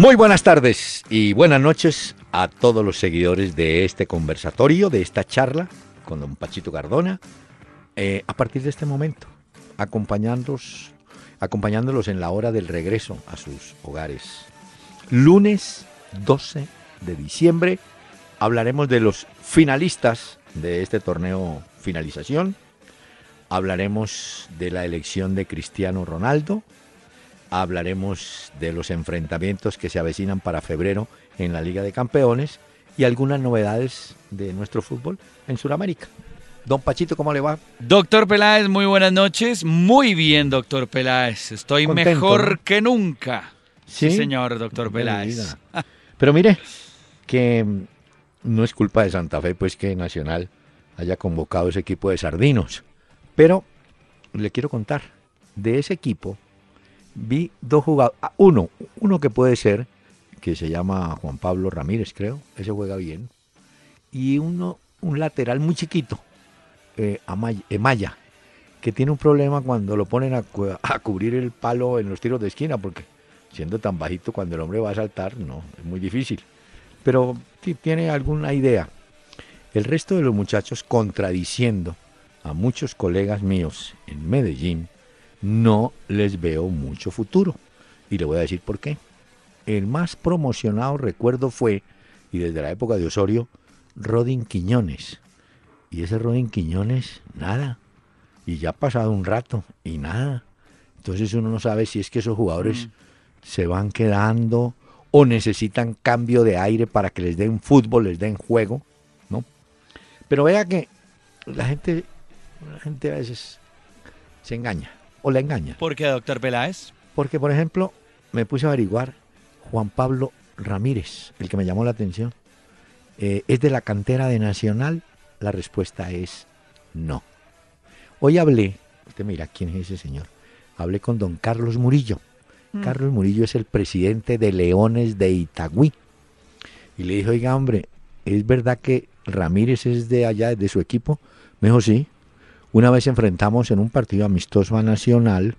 Muy buenas tardes y buenas noches a todos los seguidores de este conversatorio, de esta charla con don Pachito Cardona. Eh, a partir de este momento, acompañándolos, acompañándolos en la hora del regreso a sus hogares. Lunes 12 de diciembre hablaremos de los finalistas de este torneo finalización. Hablaremos de la elección de Cristiano Ronaldo hablaremos de los enfrentamientos que se avecinan para febrero en la Liga de Campeones y algunas novedades de nuestro fútbol en Sudamérica. Don Pachito, ¿cómo le va? Doctor Peláez, muy buenas noches. Muy bien, doctor Peláez. Estoy mejor que nunca. ¿Sí? señor, doctor Peláez. Pero mire, que no es culpa de Santa Fe, pues que Nacional haya convocado ese equipo de sardinos. Pero le quiero contar, de ese equipo vi dos jugadores, ah, uno, uno que puede ser, que se llama Juan Pablo Ramírez, creo, ese juega bien, y uno, un lateral muy chiquito, eh, Amaya, que tiene un problema cuando lo ponen a, a, cubrir el palo en los tiros de esquina, porque siendo tan bajito cuando el hombre va a saltar, no, es muy difícil. Pero tiene alguna idea. El resto de los muchachos contradiciendo a muchos colegas míos en Medellín, no les veo mucho futuro. Y le voy a decir por qué. El más promocionado recuerdo fue, y desde la época de Osorio, Rodin Quiñones. Y ese Rodin Quiñones, nada. Y ya ha pasado un rato, y nada. Entonces uno no sabe si es que esos jugadores mm. se van quedando o necesitan cambio de aire para que les den fútbol, les den juego, ¿no? Pero vea que la gente, la gente a veces se engaña o la engaña. ¿Por qué, doctor Peláez? Porque, por ejemplo, me puse a averiguar Juan Pablo Ramírez, el que me llamó la atención. Eh, ¿Es de la cantera de Nacional? La respuesta es no. Hoy hablé, usted mira quién es ese señor, hablé con don Carlos Murillo. Mm. Carlos Murillo es el presidente de Leones de Itagüí. Y le dije, oiga, hombre, ¿es verdad que Ramírez es de allá, de su equipo? Me dijo, sí. Una vez enfrentamos en un partido amistoso a Nacional,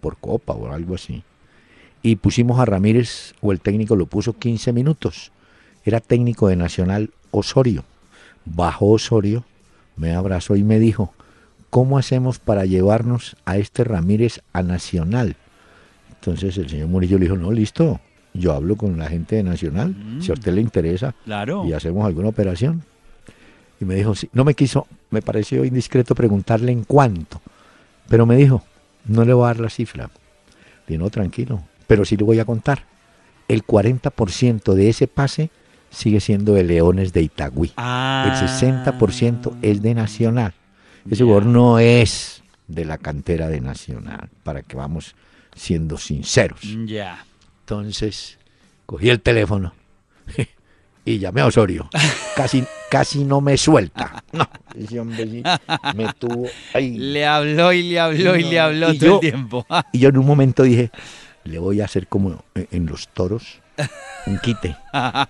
por Copa o algo así, y pusimos a Ramírez, o el técnico lo puso 15 minutos. Era técnico de Nacional Osorio. Bajó Osorio, me abrazó y me dijo, ¿cómo hacemos para llevarnos a este Ramírez a Nacional? Entonces el señor Murillo le dijo, no, listo, yo hablo con la gente de Nacional, si a usted le interesa, claro. y hacemos alguna operación. Y me dijo, sí, no me quiso, me pareció indiscreto preguntarle en cuánto, pero me dijo, no le voy a dar la cifra. Dije, no, tranquilo, pero sí le voy a contar. El 40% de ese pase sigue siendo de Leones de Itagüí. El 60% ah. es de Nacional. Ese jugador no es de la cantera de Nacional, para que vamos siendo sinceros. Ya. Entonces, cogí el teléfono y llamé a Osorio. Casi, casi no me suelta. No, ese hombre me tuvo ahí. Le habló y le habló y le habló todo el tiempo. y yo en un momento dije, le voy a hacer como en los toros, un quite.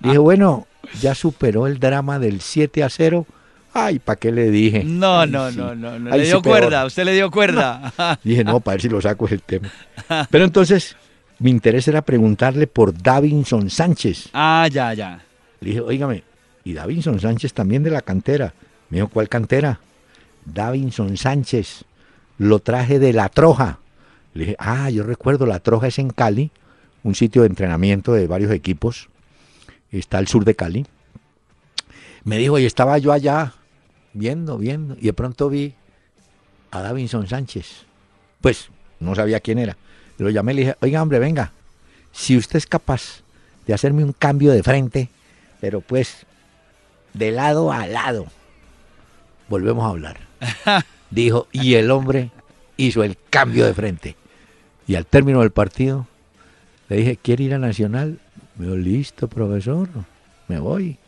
Dije, bueno, ya superó el drama del 7 a 0. Ay, ¿para qué le dije? No, no, no, no, no. le dio cuerda, usted le dio cuerda. Dije, no, para ver si lo saco el tema. Pero entonces, mi interés era preguntarle por Davinson Sánchez. Ah, ya, ya. Le dije, oígame, y Davinson Sánchez también de la cantera. Me dijo, ¿cuál cantera? Davinson Sánchez. Lo traje de La Troja. Le dije, ah, yo recuerdo, La Troja es en Cali, un sitio de entrenamiento de varios equipos. Está al sur de Cali. Me dijo, y estaba yo allá viendo, viendo, y de pronto vi a Davinson Sánchez. Pues no sabía quién era. Lo llamé y le dije, oiga, hombre, venga, si usted es capaz de hacerme un cambio de frente, pero pues de lado a lado. Volvemos a hablar. Dijo, y el hombre hizo el cambio de frente. Y al término del partido, le dije, ¿quiere ir a Nacional? Me dijo, listo, profesor, me voy.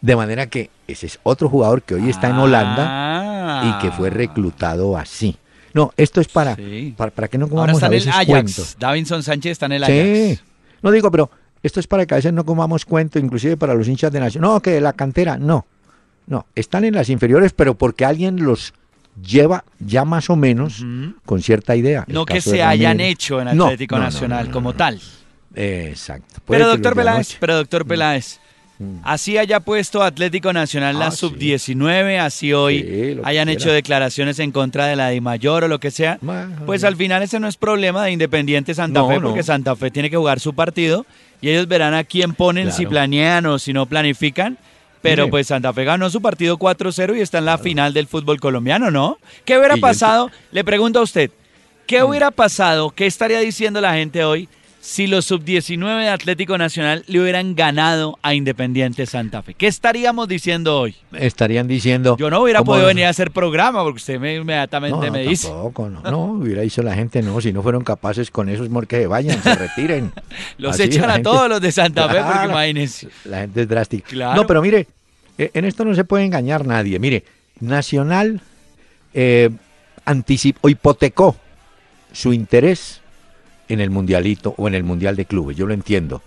De manera que ese es otro jugador que hoy está en Holanda y que fue ah. reclutado así. No, esto es para, para, que no comamos Ahora está en el Ajax. Davinson Sánchez está en el Ajax. Sí. No digo, pero esto es para que a veces no comamos cuento, inclusive para los hinchas de Nación. No, que la cantera, no. No, están en las inferiores, pero porque alguien los lleva ya más o menos con cierta idea. No que se hayan hecho en Atlético Nacional como tal. Exacto. pero doctor, Peláez, pero doctor Peláez, mm. así haya puesto Atlético Nacional la ah, sub-19, así hoy hayan hecho declaraciones en contra de la de Mayor o lo que sea, pues al final ese no es problema de Independiente Santa Fe, porque Santa Fe tiene que jugar su partido y ellos verán a quién ponen, si planean o si no planifican pero pues Santa Fe ganó su partido 4-0 y está en la final del fútbol colombiano, ¿no? ¿Qué hubiera pasado? Le pregunto a usted, ¿qué mm. hubiera pasado? ¿Qué estaría diciendo la gente hoy si los sub-19 de Atlético Nacional le hubieran ganado a Independiente Santa Fe? ¿Qué estaríamos diciendo hoy? Estarían diciendo... Yo no hubiera podido venir a hacer programa porque usted me, inmediatamente me dice. Tampoco, no, no, hubiera dicho la gente, no, si no fueron capaces con esos que vayan, se retiren. los echan a todos los de Santa Fe porque imagínense. La gente es drástica. No, pero mire, eh, en esto no se puede engañar nadie. Mire, Nacional eh, anticipó, hipotecó su interés en el mundialito o en el mundial de clubes. Yo lo entiendo.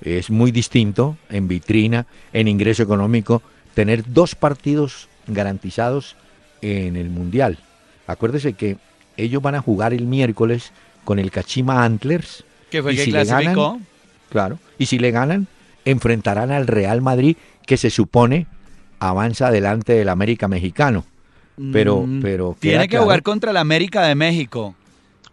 Es muy distinto en vitrina, en ingreso económico, tener dos partidos garantizados en el mundial. Acuérdese que ellos van a jugar el miércoles con el Kachima Antlers. Que fue y si le ganan, claro. Y si le ganan, enfrentarán al Real Madrid, que se supone avanza delante del América mexicano. Pero, mm, pero tiene que jugar contra el América de México.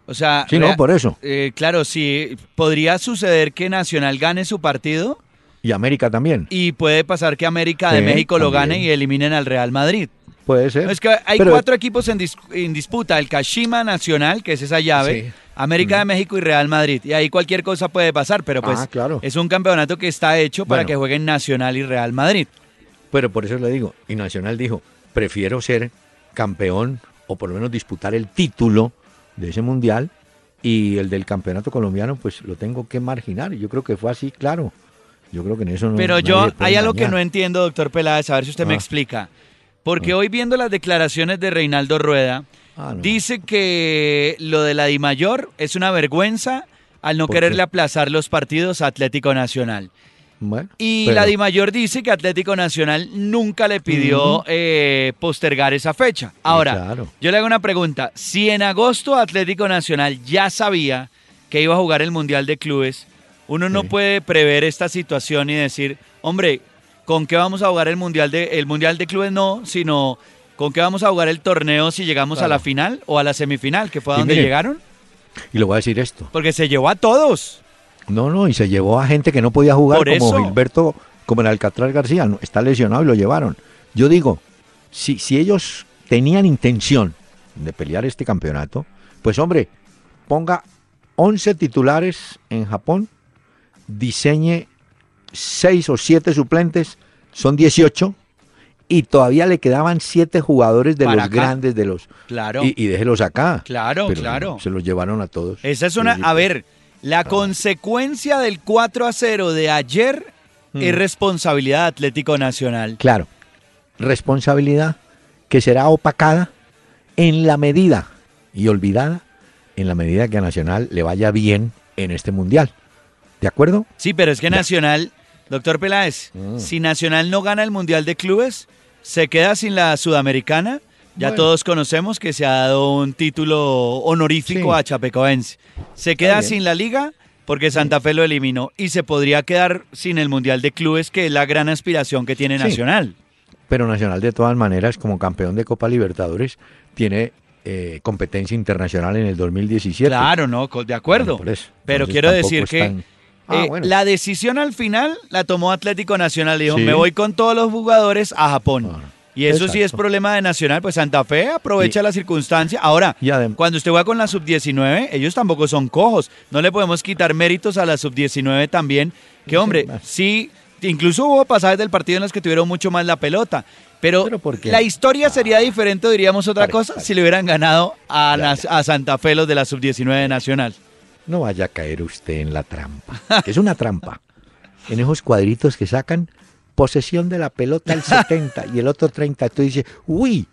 O sea, sí, no, por eso. Eh, claro, sí, podría suceder que Nacional gane su partido. Y América también. Y puede pasar que América de México lo gane y eliminen al Real Madrid. Puede ser. Es que hay cuatro equipos en, disputa: el Kashima Nacional, que es esa llave, América de México y Real Madrid. Y ahí cualquier cosa puede pasar, pero pues ah, claro. es un campeonato que está hecho para que jueguen Nacional y Real Madrid. Pero por eso le digo, y Nacional dijo, prefiero ser campeón o por lo menos disputar el título de ese mundial y el del campeonato colombiano pues lo tengo que marginar. Yo creo que fue así, claro. Yo creo que en eso no. Pero yo hay algo que no entiendo, doctor Peláez, a ver si usted me ah. explica. Porque ah. hoy viendo las declaraciones de Reinaldo Rueda, ah, dice que lo de la Di Mayor es una vergüenza al no quererle aplazar los partidos a Atlético Nacional. Y la Di Mayor dice que Atlético Nacional nunca le pidió eh, postergar esa fecha. Ahora, yo le hago una pregunta. Si en agosto Atlético Nacional ya sabía que iba a jugar el Mundial de Clubes, uno no puede prever esta situación y decir, hombre, ¿con qué vamos a jugar el Mundial de, el mundial de Clubes? No, sino ¿con qué vamos a jugar el torneo si llegamos a la final o a la semifinal, que fue a donde llegaron? Y le voy a decir esto. Porque se llevó a todos. No, no, y se llevó a gente que no podía jugar, como Gilberto, como el Alcatraz García, está lesionado y lo llevaron. Yo digo, si, si ellos tenían intención de pelear este campeonato, pues hombre, ponga 11 titulares en Japón diseñe seis o siete suplentes, son 18, y todavía le quedaban siete jugadores de los grandes de los. Claro. Y, déjelos acá. Claro, claro. Se los llevaron a todos. Esa es una. A ver, la consecuencia del 4 a 0 de ayer es mm. responsabilidad Atlético Nacional. Claro. Responsabilidad que será opacada en la medida y olvidada en la medida que a Nacional le vaya bien en este mundial. ¿De acuerdo? Sí, pero es que Nacional, doctor Peláez, mm. si Nacional no gana el Mundial de Clubes, se queda sin la Sudamericana. Ya todos conocemos que se ha dado un título honorífico a Chapecoense. Se queda sin la liga porque Santa Fe lo eliminó y se podría quedar sin el Mundial de Clubes, que es la gran aspiración que tiene Nacional. Pero Nacional de todas maneras, como campeón de Copa Libertadores, tiene eh, competencia internacional en el 2017. Claro, no, de acuerdo. Pero quiero decir que Ah, eh, la decisión al final la tomó Atlético Nacional. Dijo, me voy con todos los jugadores a Japón. Ah, y eso sí es problema de Nacional, pues Santa Fe aprovecha la circunstancia. Ahora, cuando usted va con la sub-19, ellos tampoco son cojos. No le podemos quitar méritos a la sub-19 también. Que hombre, sí, incluso hubo pasajes del partido en los que tuvieron mucho más la pelota. Pero, la historia sería diferente, diríamos otra cosa, si le hubieran ganado a, a Santa Fe los de la sub-19 Nacional. no vaya a caer usted en la trampa. Es una trampa. En esos cuadritos que sacan posesión de la pelota el 70 y el otro 30, tú dices, uy,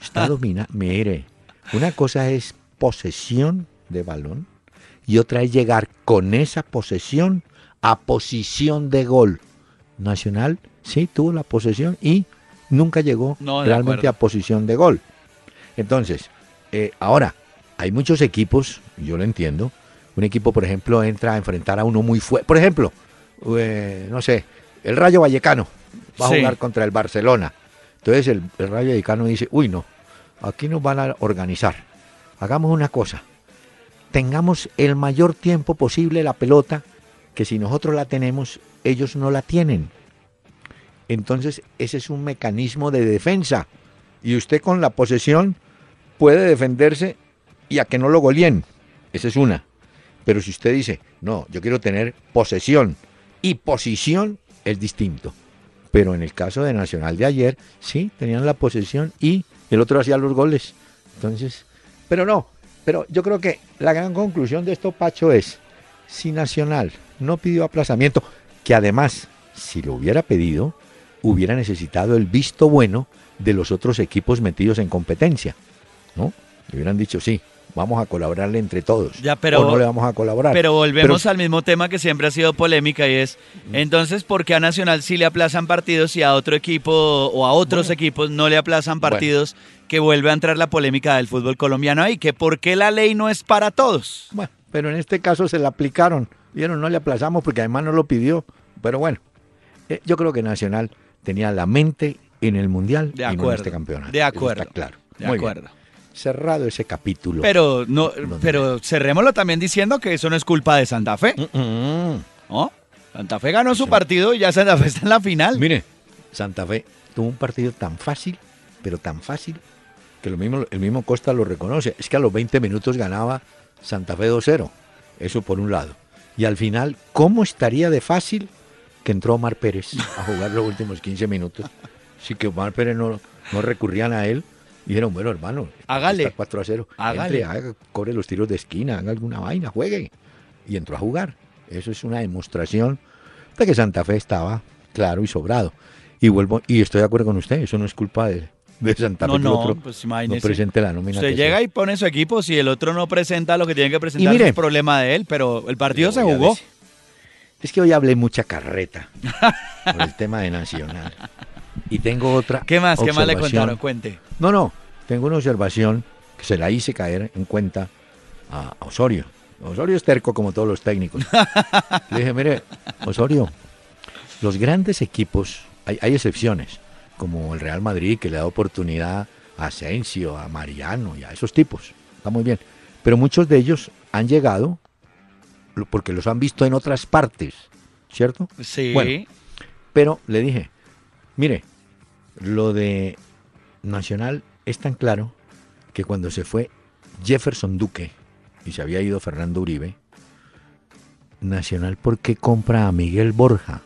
está dominando. Mire, una cosa es posesión de balón y otra es llegar con esa posesión a posición de gol. Nacional sí tuvo la posesión y nunca llegó realmente a posición de gol. Entonces, eh, ahora, hay muchos equipos, yo lo entiendo, un equipo, por ejemplo, entra a enfrentar a uno muy fuerte. Por ejemplo, eh, no sé, el Rayo Vallecano va a jugar contra el Barcelona. Entonces el, el Rayo Vallecano dice, uy no, aquí nos van a organizar. Hagamos una cosa, tengamos el mayor tiempo posible la pelota, que si nosotros la tenemos, ellos no la tienen. Entonces ese es un mecanismo de defensa. Y usted con la posesión puede defenderse y a que no lo goleen. Esa es una. Pero si usted dice, no, yo quiero tener posesión y posición, es distinto. Pero en el caso de Nacional de ayer, sí, tenían la posesión y el otro hacía los goles. Entonces, pero no, pero yo creo que la gran conclusión de esto, Pacho, es, si Nacional no pidió aplazamiento, que además, si lo hubiera pedido, hubiera necesitado el visto bueno de los otros equipos metidos en competencia, ¿no? Le hubieran dicho, sí, vamos a colaborarle entre todos. Ya, pero, o no le vamos a colaborar. Pero volvemos al mismo tema que siempre ha sido polémica y es, entonces, ¿por qué a Nacional sí le aplazan partidos y a otro equipo o a otros equipos no le aplazan partidos? Que vuelve a entrar la polémica del fútbol colombiano ahí, que por qué la ley no es para todos. Bueno, pero en este caso se la aplicaron. Vieron, no le aplazamos porque además no lo pidió. Pero bueno, eh, yo creo que Nacional tenía la mente en el Mundial de acuerdo, y en este campeonato. De acuerdo. claro. De acuerdo cerrado ese capítulo. Pero no, pero cerrémoslo también diciendo que eso no es culpa de Santa Fe. Santa Fe ganó su partido y ya Santa Fe está en la final. Mire, Santa Fe tuvo un partido tan fácil, pero tan fácil, que lo mismo, el mismo Costa lo reconoce. Es que a los 20 minutos ganaba Santa Fe 2-0. Eso por un lado. Y al final, ¿cómo estaría de fácil que entró Omar Pérez a jugar los últimos 15 minutos? Sí que Omar Pérez no, no recurrían a él dijeron, bueno, hermano, hágale. Está 4 a 0. Hágale. Entre, cobre los tiros de esquina, haga alguna vaina, juegue. Y entró a jugar. Eso es una demostración de que Santa Fe estaba claro y sobrado. Y vuelvo, y estoy de acuerdo con usted, eso no es culpa de, Santa Fe. No, no, otro pues no presente la nómina. Usted llega y pone su equipo, si el otro no presenta lo que tiene que presentar, es problema de él, pero el partido se jugó. Es que hoy hablé mucha carreta por el tema de Nacional. Y tengo otra. ¿Qué más? ¿Qué más le contaron? Cuente. No, no. Tengo una observación que se la hice caer en cuenta a Osorio. Osorio es terco como todos los técnicos. Le dije, mire, Osorio, los grandes equipos, hay, hay excepciones, como el Real Madrid, que le da oportunidad a Asensio, a Mariano y a esos tipos. Está muy bien. Pero muchos de ellos han llegado porque los han visto en otras partes, ¿cierto? Sí. Bueno, pero le dije, Mire, lo de Nacional es tan claro que cuando se fue Jefferson Duque y se había ido Fernando Uribe, Nacional, ¿por qué compra a Miguel Borja?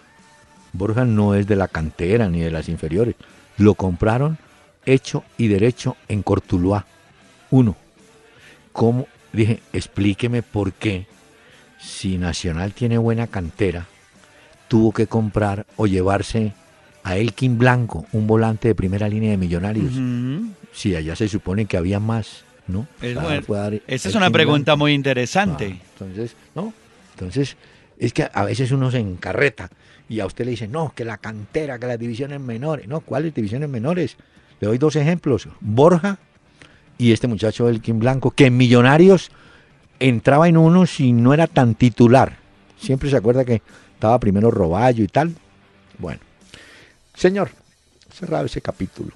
Borja no es de la cantera ni de las inferiores. Lo compraron hecho y derecho en Cortuluá. Uno. ¿Cómo? Dije, explíqueme por qué, si Nacional tiene buena cantera, tuvo que comprar o llevarse a Elkin Blanco, un volante de primera línea de Millonarios. Sí, allá se supone que había más, ¿no? esa es una pregunta muy interesante. Ah, entonces, ¿no? Entonces, es que a veces uno se encarreta y a usted le dice, no, que la cantera, que las divisiones menores. No, ¿cuáles divisiones menores? Le doy dos ejemplos. Borja y este muchacho Elkin Blanco, que en Millonarios entraba en uno si no era tan titular. Siempre se acuerda que estaba primero Roballo y tal. Bueno, Señor, cerrado ese capítulo.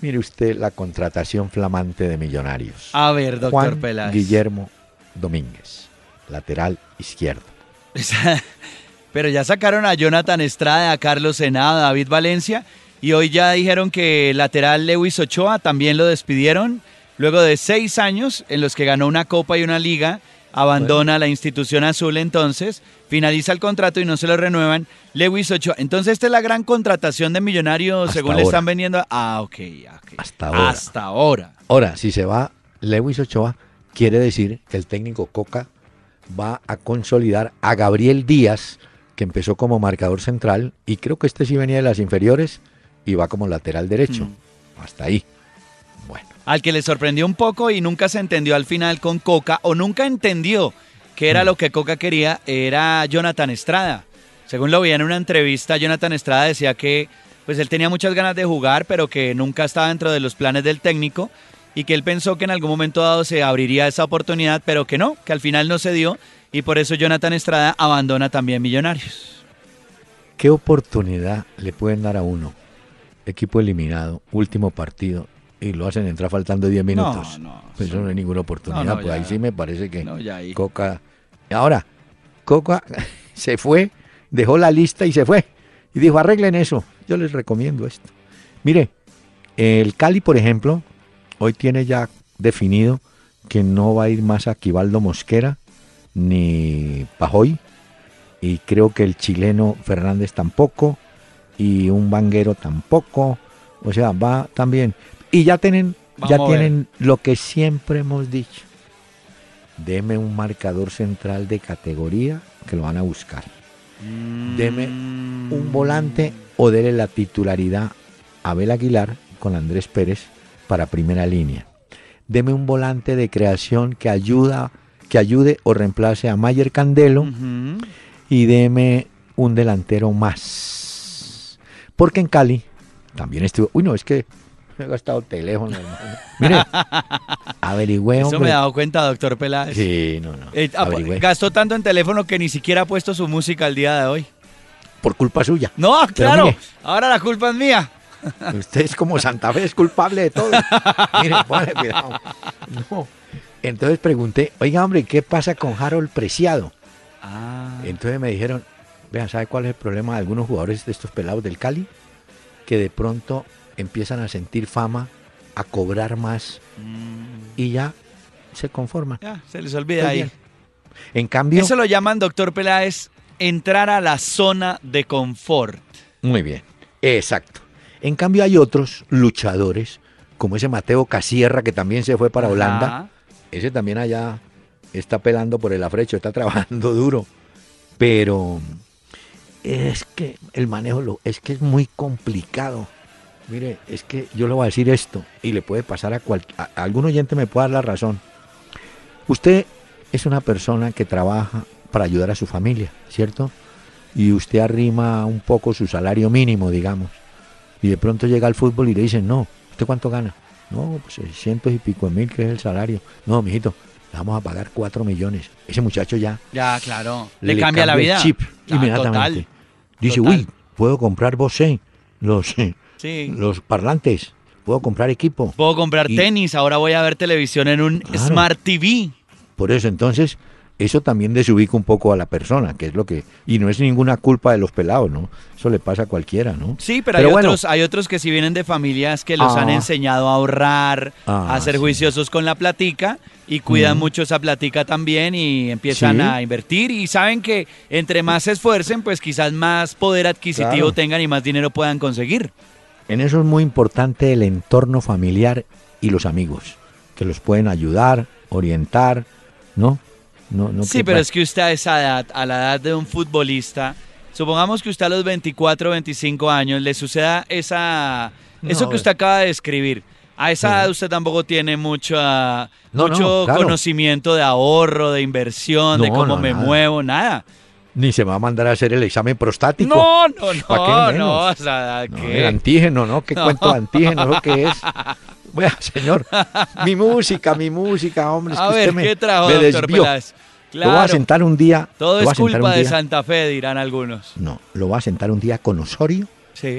Mire usted la contratación flamante de Millonarios. A ver, doctor Juan Guillermo Domínguez, lateral izquierdo. Pero ya sacaron a Jonathan Estrada, a Carlos Senada, a David Valencia y hoy ya dijeron que lateral Lewis Ochoa también lo despidieron luego de seis años en los que ganó una copa y una liga abandona la institución azul entonces, finaliza el contrato y no se lo renuevan. Lewis Ochoa. Entonces, esta es la gran contratación de Millonarios según le están vendiendo. Ah, ok, Hasta ahora. Hasta ahora. Ahora, si se va Lewis Ochoa, quiere decir que el técnico Coca va a consolidar a Gabriel Díaz, que empezó como marcador central y creo que este sí venía de las inferiores y va como lateral derecho. Mm. Hasta ahí. Al que le sorprendió un poco y nunca se entendió al final con Coca o nunca entendió que era mm. lo que Coca quería, era Jonathan Estrada. Según lo vi en una entrevista, Jonathan Estrada decía que pues él tenía muchas ganas de jugar, pero que nunca estaba dentro de los planes del técnico y que él pensó que en algún momento dado se abriría esa oportunidad, pero que no, que al final no se dio y por eso Jonathan Estrada abandona también Millonarios. ¿Qué oportunidad le pueden dar a uno? Equipo eliminado, último partido, y lo hacen entrar faltando 10 minutos. No, no. Pues eso no hay ninguna oportunidad, pues ahí sí me parece que Coca... Ahora, Coca se fue, dejó la lista y se fue. Y dijo, arreglen eso. Yo les recomiendo esto. Mire, el Cali, por ejemplo, hoy tiene ya definido que no va a ir más a Quibaldo Mosquera ni Pajoy y creo que el chileno Fernández tampoco y un banguero tampoco, o sea, va también y ya tienen ya tienen lo que siempre hemos dicho. Deme un marcador central de categoría que lo van a buscar. Deme un volante o dele la titularidad a Abel Aguilar con Andrés Pérez para primera línea. Deme un volante de creación que ayuda, que ayude o reemplace a Mayer Candelo y deme un delantero más. Porque en Cali también estuvo. Uy, no, es que me he gastado teléfono, hermano. Mire, averigüe, Eso me he dado cuenta, doctor Peláez. Sí, no, no. Eh, ah, gastó tanto en teléfono que ni siquiera ha puesto su música al día de hoy. Por culpa suya. No, claro. ahora la culpa es mía. Usted es como Santa Fe, es culpable de todo. Mire, ponle cuidado. No. Entonces pregunté, oiga, hombre, ¿qué pasa con Harold Preciado? Ah. Entonces me dijeron, vean, ¿sabe cuál es el problema de algunos jugadores de estos pelados del Cali? Que de pronto empiezan a sentir fama, a cobrar más mm. y ya se conforman. Ya, se les olvida ahí. En cambio... Eso lo llaman, doctor Peláez, entrar a la zona de confort. Muy bien, exacto. En cambio hay otros luchadores, como ese Mateo Casierra que también se fue para Holanda. Ese también allá está pelando por el afrecho, está trabajando duro. Pero es que el manejo lo, es que es muy complicado. Mire, es que yo le voy a decir esto y le puede pasar a, cual, algún oyente me puede dar la razón. Usted es una persona que trabaja para ayudar a su familia, ¿cierto? Y usted arrima un poco su salario mínimo, digamos. Y de pronto llega al fútbol y le dicen, no, ¿usted cuánto gana? No, pues cientos y pico de mil, que es el salario. No, mijito, le vamos a pagar cuatro millones. Ese muchacho ya. Ya, claro. Le, cambia, la vida. chip inmediatamente. Dice, uy, puedo comprar Bose, los, los parlantes, puedo comprar equipo. Puedo comprar tenis, ahora voy a ver televisión en un Smart TV. Por eso, entonces, eso también desubica un poco a la persona, que es lo que... Y no es ninguna culpa de los pelados, ¿no? Eso le pasa a cualquiera, ¿no? Sí, pero, hay, otros, hay otros que si vienen de familias que los han ah. enseñado a ahorrar, a ah, ser juiciosos con la platica y cuidan mm. mucho esa platica también y empiezan a invertir y saben que entre más se esfuercen, pues quizás más poder adquisitivo tengan y más dinero puedan conseguir. En eso es muy importante el entorno familiar y los amigos, que los pueden ayudar, orientar, ¿no? sí, pero es que usted a esa edad, a la edad de un futbolista, supongamos que usted a los 24, 25 años le suceda esa, eso que usted acaba de describir. A esa edad usted tampoco tiene mucho, mucho conocimiento de ahorro, de inversión, de cómo me muevo, nada. Ni se va a mandar a hacer el examen prostático. No, no, no, no, o sea, ¿qué? El antígeno, ¿no? ¿Qué cuento de antígeno lo que es? Bueno, señor, mi música, mi música, hombre. a ver, ¿qué trajo, doctor Peláez? Lo voy a sentar un día. Todo es culpa de Santa Fe, dirán algunos. No, lo voy a sentar un día con Osorio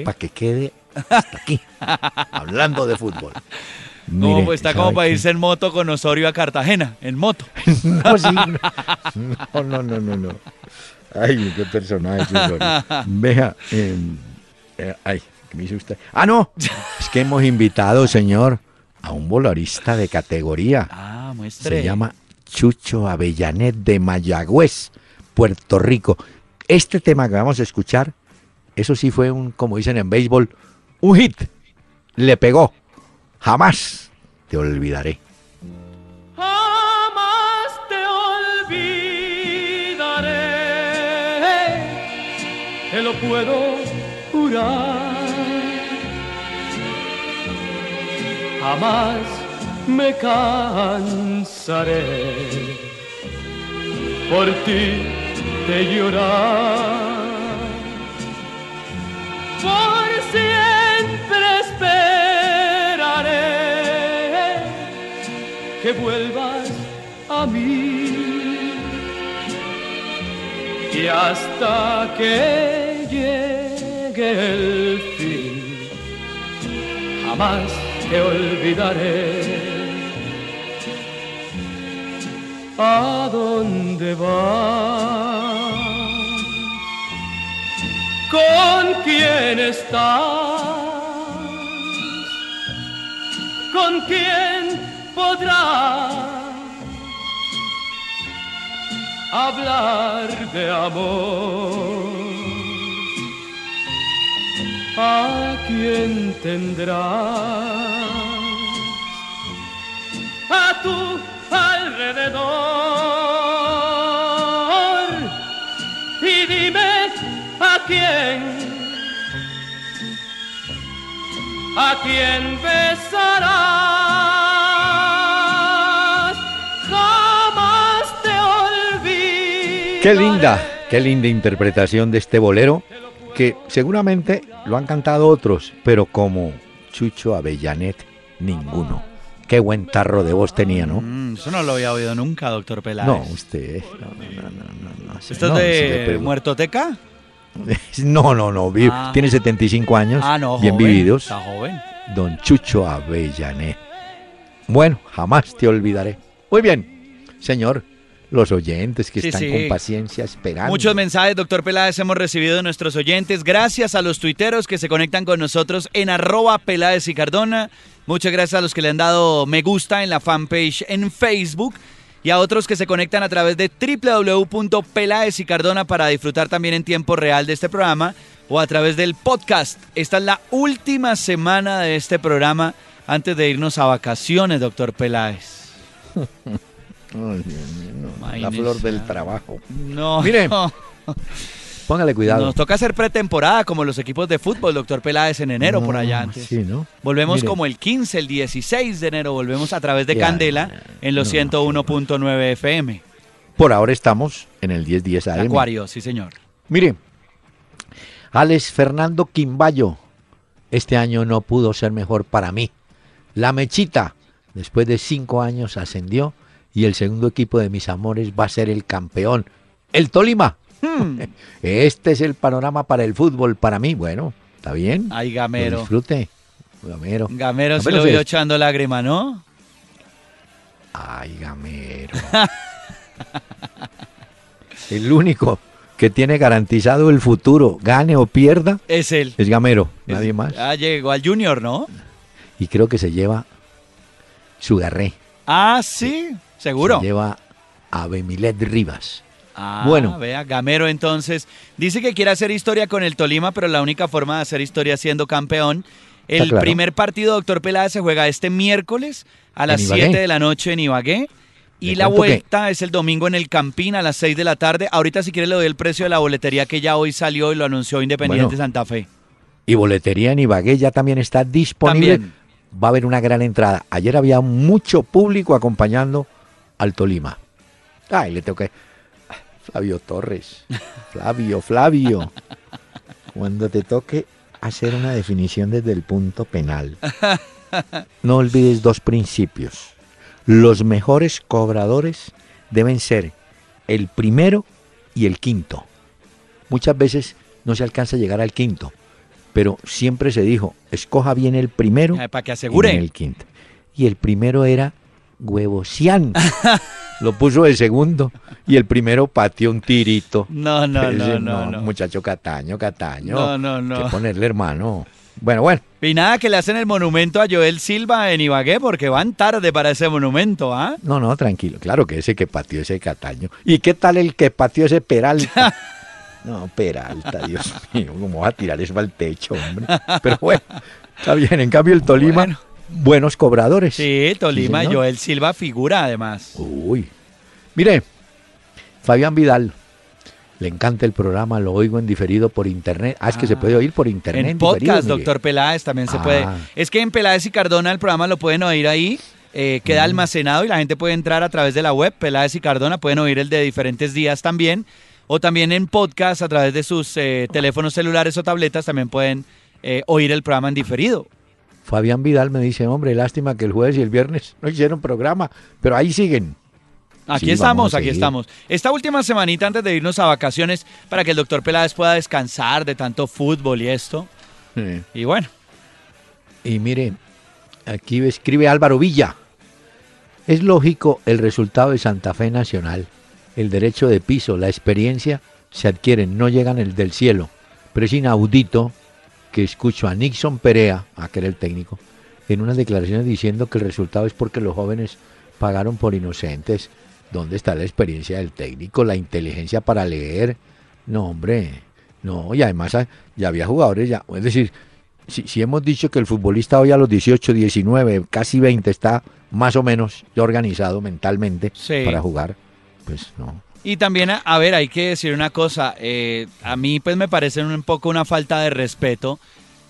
para que quede hasta aquí, hablando de fútbol. no, pues está como para irse en moto con Osorio a Cartagena, en moto. no, sí, no, no, no, no, no. Ay, qué personaje, Vea, em, eh, ay, ¿qué me dice usted? Ah, no, es que hemos invitado, señor, a un volarista de categoría. Ah, muestre. Se llama Chucho Avellanet de Mayagüez, Puerto Rico. Este tema que vamos a escuchar, eso sí fue un, como dicen en béisbol, un hit. Le pegó. Jamás te olvidaré te lo puedo jurar. Jamás me cansaré por ti de llorar. Por siempre esperaré que vuelvas a mí. Y hasta que el fin, jamás te olvidaré. ¿A dónde vas? ¿Con quién estás? ¿Con quién podrás? hablar de amor. ¿A quién tendrás? A tu alrededor. Y dime a quién, a quién besarás. Qué linda, qué linda interpretación de este bolero, que seguramente lo han cantado otros, pero como Chucho Avellanet, ninguno. Qué buen tarro de voz tenía, ¿no? Mm, eso no lo había oído nunca, doctor Peláez. No, usted. No, no, no, no, ¿Esto es de Muertoteca? No, no, no. Ah. Tiene 75 años. Ah, no, bien vividos. Está joven. Don Chucho Avellanet. Bueno, jamás te olvidaré. Muy bien, señor los oyentes que están con paciencia esperando. Muchos mensajes, doctor Peláez, hemos recibido de nuestros oyentes. Gracias a los tuiteros que se conectan con nosotros en arroba Peláez y Cardona. Muchas gracias a los que le han dado me gusta en la fanpage en Facebook y a otros que se conectan a través de www.peláez y Cardona para disfrutar también en tiempo real de este programa o a través del podcast. Esta es la última semana de este programa antes de irnos a vacaciones, doctor Peláez. la flor del trabajo. No. Mire, póngale cuidado. Nos toca hacer pretemporada como los equipos de fútbol, doctor Peláez, en enero por allá antes. Sí, ¿no? Volvemos como el 15, el 16 de enero, volvemos a través de Candela en los 101.9 FM. Por ahora estamos en el 1010 AM. Acuario, sí señor. Mire, Alex Fernando Quimbayo, este año no pudo ser mejor para mí. La Mechita, después de cinco años, ascendió y el segundo equipo de mis amores va a ser el campeón, el Tolima. Hmm. Este es el panorama para el fútbol para mí. Bueno, está bien. Ay, Gamero. disfrute. Gamero. Gamero, se lo vio echando lágrima, ¿no? Ay, Gamero. el único que tiene garantizado el futuro, gane o pierda, es él. Es Gamero, nadie más. Ah, llegó al Junior, ¿no? Y creo que se lleva su garré. Ah, sí. Seguro. lleva a Bemilet Rivas. Ah, bueno. Vea, Gamero entonces dice que quiere hacer historia con el Tolima, pero la única forma de hacer historia siendo campeón. El primer partido, doctor Peláez, se juega este miércoles a las 7 de la noche en Ibagué. Y la vuelta es el domingo en el Campín a las 6 de la tarde. Ahorita si quiere le doy el precio de la boletería que ya hoy salió y lo anunció Independiente Santa Fe. Y boletería en Ibagué ya también está disponible. Va a haber una gran entrada. Ayer había mucho público acompañando al Tolima. Ay, le tengo que... Flavio Torres. Flavio, Flavio. Cuando te toque hacer una definición desde el punto penal, no olvides dos principios. Los mejores cobradores deben ser el primero y el quinto. Muchas veces no se alcanza a llegar al quinto, pero siempre se dijo, escoja bien el primero eh, para que asegure el quinto. Y el primero era Huevosian. Lo puso de segundo y el primero pateó un tirito. No, no, no, no, Muchacho Cataño, Cataño. No, no, no. Que ponerle hermano. Bueno, bueno. Y nada que le hacen el monumento a Joel Silva en Ibagué porque van tarde para ese monumento, ¿ah? No, no, tranquilo. Claro que ese que pateó ese Cataño. ¿Y qué tal el que pateó ese Peralta? no, Peralta, Dios mío, ¿cómo va a tirar eso al techo, hombre? Pero bueno, está bien. En cambio el Tolima buenos cobradores. Sí, Tolima, Joel Silva figura además. Uy. Mire, Fabián Vidal, le encanta el programa, lo oigo en diferido por internet. Ah, es que se puede oír por internet. En, podcast, doctor Peláez, también se puede. Ah. Es que en Peláez y Cardona el programa lo pueden oír ahí. Eh, queda mm. almacenado y la gente puede entrar a través de la web, Peláez y Cardona, pueden oír el de diferentes días también, o también en podcast a través de sus eh, teléfonos celulares o tabletas también pueden eh, oír el programa en diferido. Fabián Vidal me dice, hombre, lástima que el jueves y el viernes no hicieron programa, pero ahí siguen. Aquí estamos, aquí estamos. Esta última semanita antes de irnos a vacaciones para que el doctor Peláez pueda descansar de tanto fútbol y esto. Y bueno. Y mire, aquí escribe Álvaro Villa. Es lógico el resultado de Santa Fe Nacional. El derecho de piso, la experiencia se adquieren, no llegan el del cielo. Pero es inaudito que escucho a Nixon Perea, a que era el técnico, en unas declaraciones diciendo que el resultado es porque los jóvenes pagaron por inocentes. ¿Dónde está la experiencia del técnico, la inteligencia para leer? No, hombre, no, y además ya había jugadores ya, es decir, si, hemos dicho que el futbolista hoy a los 18, 19, casi 20 está más o menos ya organizado mentalmente para jugar, pues no. Y también, a, ver, hay que decir una cosa, eh, a mí pues me parece un poco una falta de respeto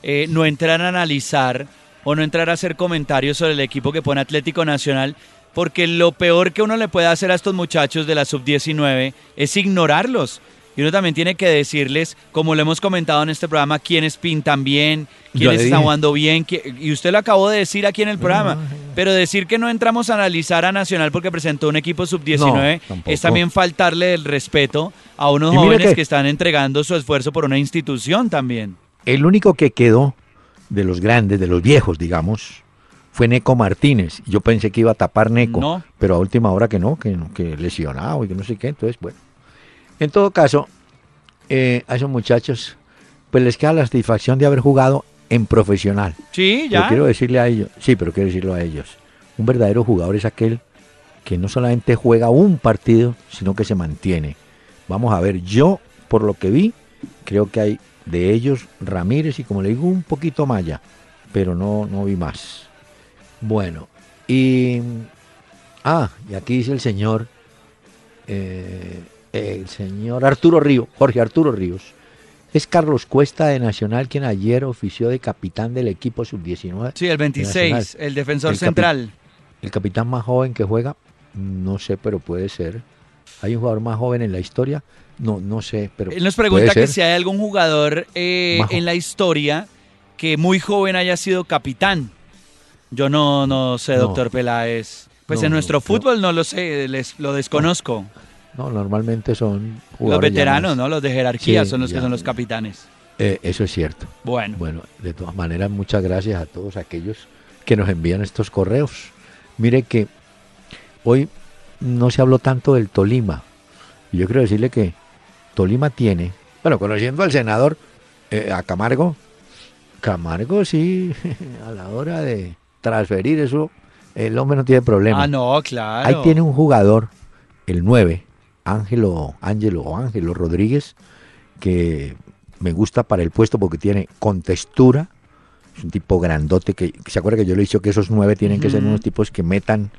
eh, no entrar a analizar o no entrar a hacer comentarios sobre el equipo que pone Atlético Nacional porque lo peor que uno le puede hacer a estos muchachos de la sub-19 es ignorarlos. Y uno también tiene que decirles, como lo hemos comentado en este programa, quiénes pintan bien, quiénes están jugando bien. Y usted lo acabó de decir aquí en el programa. Pero decir que no entramos a analizar a Nacional porque presentó un equipo sub-19 es también faltarle el respeto a unos jóvenes que están entregando su esfuerzo por una institución también. El único que quedó de los grandes, de los viejos, digamos, fue Neco Martínez. Yo pensé que iba a tapar Neco, pero a última hora que no, que, que lesionado y que no sé qué. Entonces, bueno. En todo caso, eh, a esos muchachos, pues les queda la satisfacción de haber jugado en profesional. Sí, ya. quiero decirle a ellos, sí, pero quiero decirlo a ellos. Un verdadero jugador es aquel que no solamente juega un partido, sino que se mantiene. Vamos a ver, yo, por lo que vi, creo que hay de ellos Ramírez y como le digo, un poquito Maya, pero no, no vi más. Bueno, y. Ah, y aquí dice el señor. Eh, el señor Arturo Ríos, Jorge Arturo Ríos. Es Carlos Cuesta de Nacional quien ayer ofició de capitán del equipo sub-19. Sí, el 26, el defensor central. el capitán más joven que juega, no sé, pero puede ser. ¿Hay un jugador más joven en la historia? No, no sé, pero. Él nos pregunta que si hay algún jugador eh, en la historia que muy joven haya sido capitán. Yo no, no sé, doctor Peláez. Pues en nuestro fútbol no lo sé, les, lo desconozco. No, normalmente son Los veteranos, ¿no? Los de jerarquía son los que son los capitanes. Eh, eso es cierto. Bueno. Bueno, de todas maneras, muchas gracias a todos aquellos que nos envían estos correos. Mire que hoy no se habló tanto del Tolima. Yo quiero decirle que Tolima tiene, bueno, conociendo al senador, eh, a Camargo, Camargo sí, a la hora de, transferir eso, el hombre no tiene problema. Ah, no, claro. Ahí tiene un jugador, el 9, Ángelo, Ángelo o Ángelo Rodríguez, que me gusta para el puesto porque tiene contextura, es un tipo grandote que, se acuerda que yo le he dicho que esos nueve tienen que ser unos tipos que metan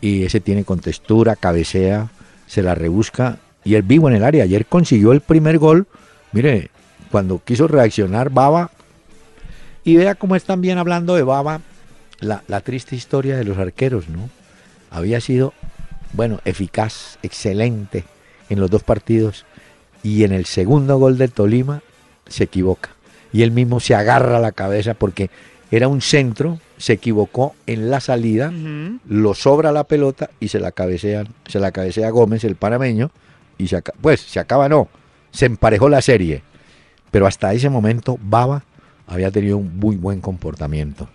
y ese tiene contextura, cabecea, se la rebusca. Y él vivo en el área. Ayer consiguió el primer gol, mire, cuando quiso reaccionar Baba y vea cómo están bien hablando de Baba la, triste historia de los arqueros, ¿no? Había sido, bueno, eficaz, excelente en los dos partidos y en el segundo gol del Tolima se equivoca. Y él mismo se agarra la cabeza porque era un centro, se equivocó en la salida, lo sobra la pelota y se la cabecea, se la cabecea Gómez, el panameño, y se pues se acaba no, se emparejó la serie. Pero hasta ese momento Baba había tenido un muy buen comportamiento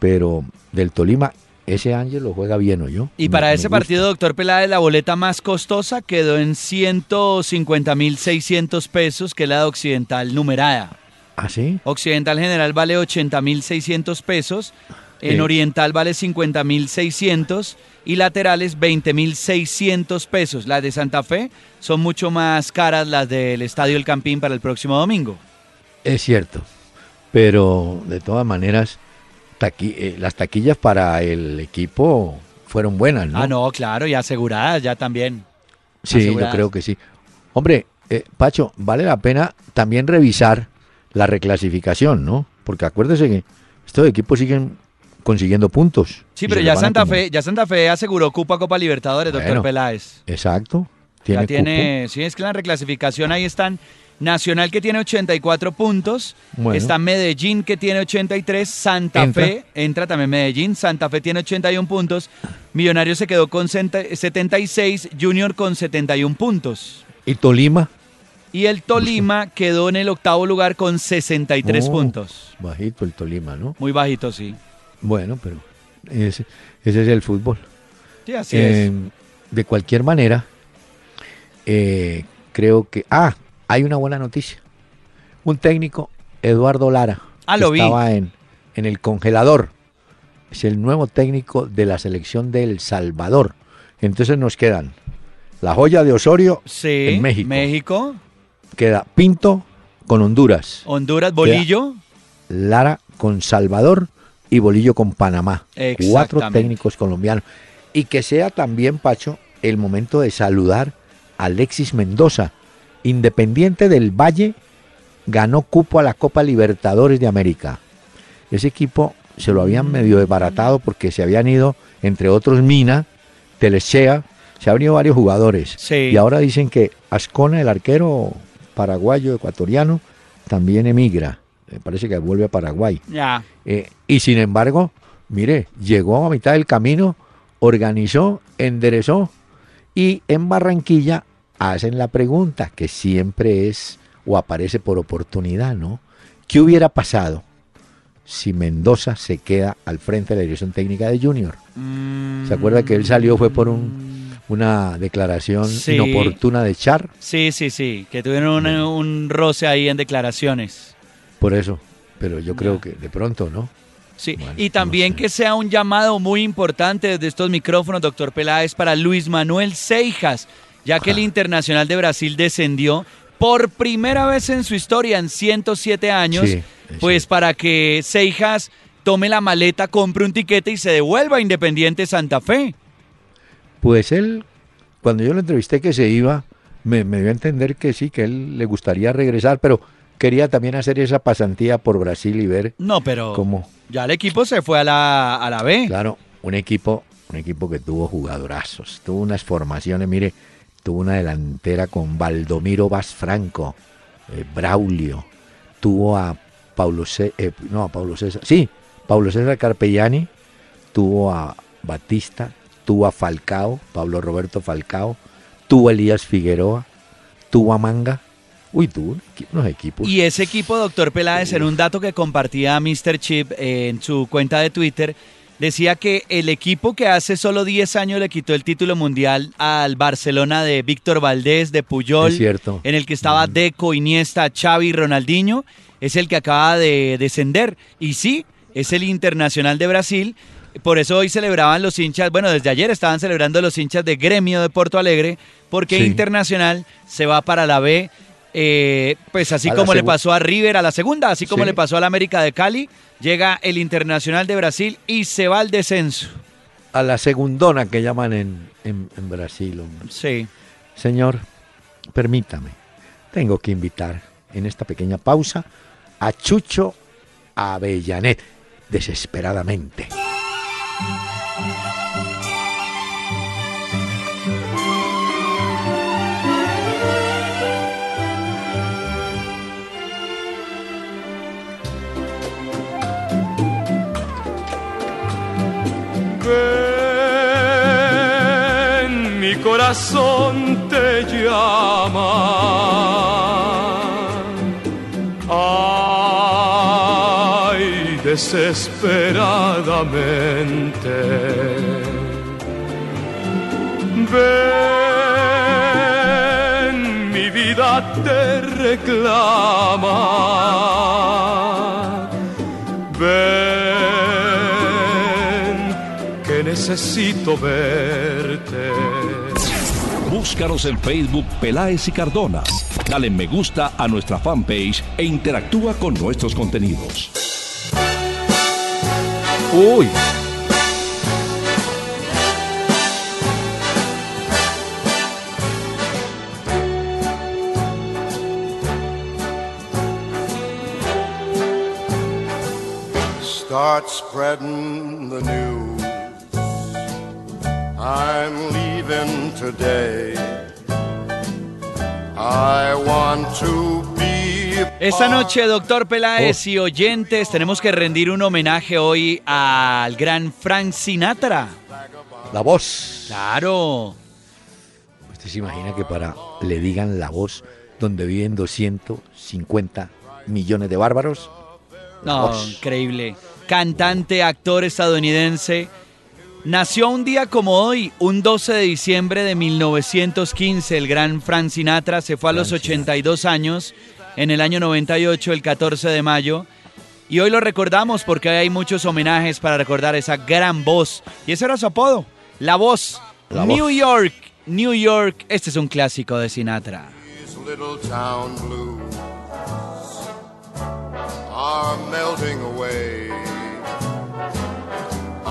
pero del Tolima ese Ángel lo juega bien, ¿o yo? Y para ese partido, doctor Peláez, la boleta más costosa quedó en 150.600 pesos, que es la de Occidental numerada. ¿Ah, sí? Occidental General vale 80.600 pesos, en eh. Oriental vale 50.600 y laterales 20.600 pesos. Las de Santa Fe son mucho más caras las del Estadio El Campín para el próximo domingo. Es cierto, pero de todas maneras eh, las taquillas para el equipo fueron buenas, ¿no? Ah, no, claro, y aseguradas ya también. Sí, yo creo que sí. Hombre, eh, Pacho, vale la pena también revisar la reclasificación, ¿no? Porque acuérdese que estos equipos siguen consiguiendo puntos. Sí, pero ya Santa Fe, ya Santa Fe aseguró Copa Copa Libertadores, doctor Peláez. Exacto. Tiene ya tiene, sí, es que la reclasificación ahí están Nacional que tiene 84 puntos, está Medellín que tiene 83, Santa Fe, entra también Medellín, Santa Fe tiene 81 puntos, Millonario se quedó con 76, Junior con 71 puntos. ¿Y Tolima? Y el Tolima quedó en el octavo lugar con 63 puntos. Bajito el Tolima, ¿no? Muy bajito, sí. Bueno, pero ese, es el fútbol. Sí, así es. Eh, de cualquier manera, eh, creo que... Ah, hay una buena noticia. Un técnico, Eduardo Lara, ah, estaba en, en el congelador. Es el nuevo técnico de la selección de El Salvador. Entonces nos quedan la joya de Osorio en México. México. Queda Pinto con Honduras. Honduras, Bolillo. Lara con Salvador y Bolillo con Panamá. Cuatro técnicos colombianos. Y que sea también, Pacho, el momento de saludar a Alexis Mendoza, Independiente del Valle ganó cupo a la Copa Libertadores de América. Ese equipo se lo habían medio desbaratado porque se habían ido, entre otros, Mina, Telechea, se han ido varios jugadores. Y ahora dicen que Ascona, el arquero paraguayo, ecuatoriano, también emigra. Me parece que vuelve a Paraguay. Ya. Eh, y sin embargo, mire, llegó a mitad del camino, organizó, enderezó y en Barranquilla hacen la pregunta que siempre es o aparece por oportunidad, ¿no? ¿Qué hubiera pasado si Mendoza se queda al frente de la dirección técnica de Junior? ¿Se acuerda que él salió fue por un, una declaración inoportuna de Char? Sí, sí, sí, que tuvieron un, roce ahí en declaraciones. Por eso, pero yo creo que de pronto, ¿no? Sí, y también que sea un llamado muy importante desde estos micrófonos, doctor Peláez, para Luis Manuel Seijas, ya que el Internacional de Brasil descendió por primera vez en su historia, en 107 años, pues para que Seijas tome la maleta, compre un tiquete y se devuelva a Independiente Santa Fe. Pues él, cuando yo lo entrevisté que se iba, me, dio a entender que sí, que él le gustaría regresar, pero quería también hacer esa pasantía por Brasil y ver no, pero cómo. Ya el equipo se fue a la, a la B. Claro, un equipo, un equipo que tuvo jugadorazos, tuvo unas formaciones, mire, tuvo una delantera con Valdomiro Vaz Franco, eh, Braulio, tuvo a Paulo César, eh, no, a César, sí, Paulo César Carpellani, tuvo a Batista, tuvo a Falcao, Pablo Roberto Falcao, tuvo a Elías Figueroa, tuvo a Manga, Uy, tuvo unos equipos. Y ese equipo, doctor Peláez, en un dato que compartía Mr. Chip en su cuenta de Twitter, decía que el equipo que hace solo 10 años le quitó el título mundial al Barcelona de Víctor Valdés, de Puyol, cierto. en el que estaba. Deco, Iniesta, Xavi, Ronaldinho, es el que acaba de descender. Y sí, es el Internacional de Brasil. Por eso hoy celebraban los hinchas, bueno, desde ayer estaban celebrando los hinchas de Gremio de Porto Alegre, porque Internacional se va para la B eh, pues así como le pasó a River a la segunda, así como le pasó al América de Cali, llega el Internacional de Brasil y se va al descenso. A la segundona que llaman en, en, Brasil. Sí. Señor, permítame, tengo que invitar en esta pequeña pausa a Chucho Avellanet, desesperadamente. Corazón te llama. Ay, desesperadamente. Ven, mi vida te reclama. necesito verte. Búscanos en Facebook Peláez y Cardona. Dale me gusta a nuestra fanpage e interactúa con nuestros contenidos. Uy. Start spreading the news. I'm leaving today. I want to be. Esta noche, doctor Peláez y oyentes, tenemos que rendir un homenaje hoy al gran Frank Sinatra. La voz. Claro. Usted se imagina que para le digan la voz donde viven 250 millones de bárbaros. no, increíble. Cantante, actor estadounidense. Nació un día como hoy, un 12 de diciembre de 1915. El gran Frank Sinatra se fue a los 82 años en el año 98, el 14 de mayo. Y hoy lo recordamos porque hay muchos homenajes para recordar esa gran voz. Y ese era su apodo, La Voz. New York, New York. Este es un clásico de Sinatra. little town blues are melting away.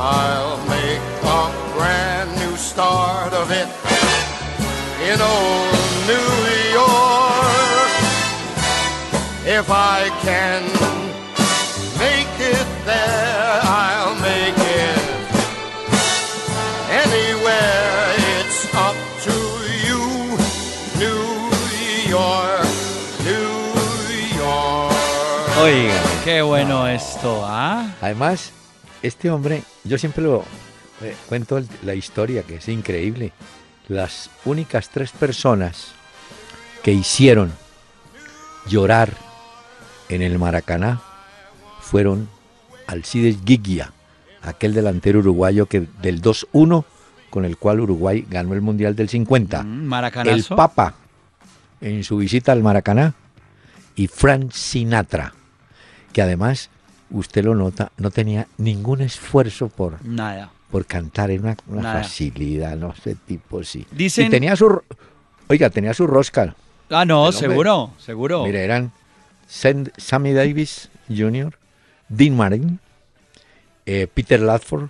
I'll make a brand new start of it in old New York. If I can make it there, I'll make it anywhere. It's up to you, New York, New York. Oiga, qué bueno esto, ¿ah? Además, este hombre, yo siempre lo eh, cuento el- la historia, que es increíble. Las únicas tres personas que hicieron llorar en el Maracaná fueron Alcides Gigia, aquel delantero uruguayo que del 2-1 con el cual Uruguay ganó el Mundial del 50. Mm, el. Papa en su visita al Maracaná y Frank Sinatra, que además, usted lo nota, no tenía ningún esfuerzo por, Nada. por cantar, era una, facilidad, no sé, tipo sí. Dicen- Y tenía su, oiga, tenía su rosca. Ah, no, seguro, seguro. Mire, eran Sam- Sammy Davis Jr., Dean Martin, eh, Peter Ladford,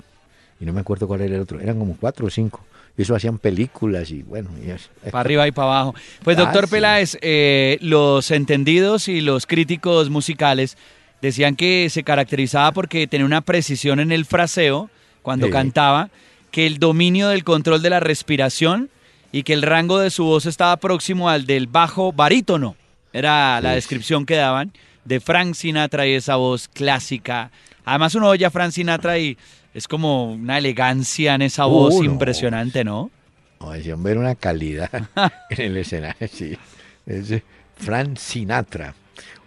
y no me acuerdo cuál era el otro, eran como cuatro o cinco. Y eso hacían películas y bueno, y eso. Para arriba y para abajo. Pues Ah, doctor sí. Peláez, eh, los entendidos y los críticos musicales decían que se caracterizaba porque tenía una precisión en el fraseo cuando Sí. cantaba, que el dominio del control de la respiración y que el rango de su voz estaba próximo al del bajo barítono. Era la descripción que daban de Frank Sinatra y esa voz clásica. Además uno oye a Frank Sinatra y es como una elegancia en esa voz Uh, no. impresionante, ¿no? No, ese hombre era una calidad en el escenario, sí. Ese Frank Sinatra.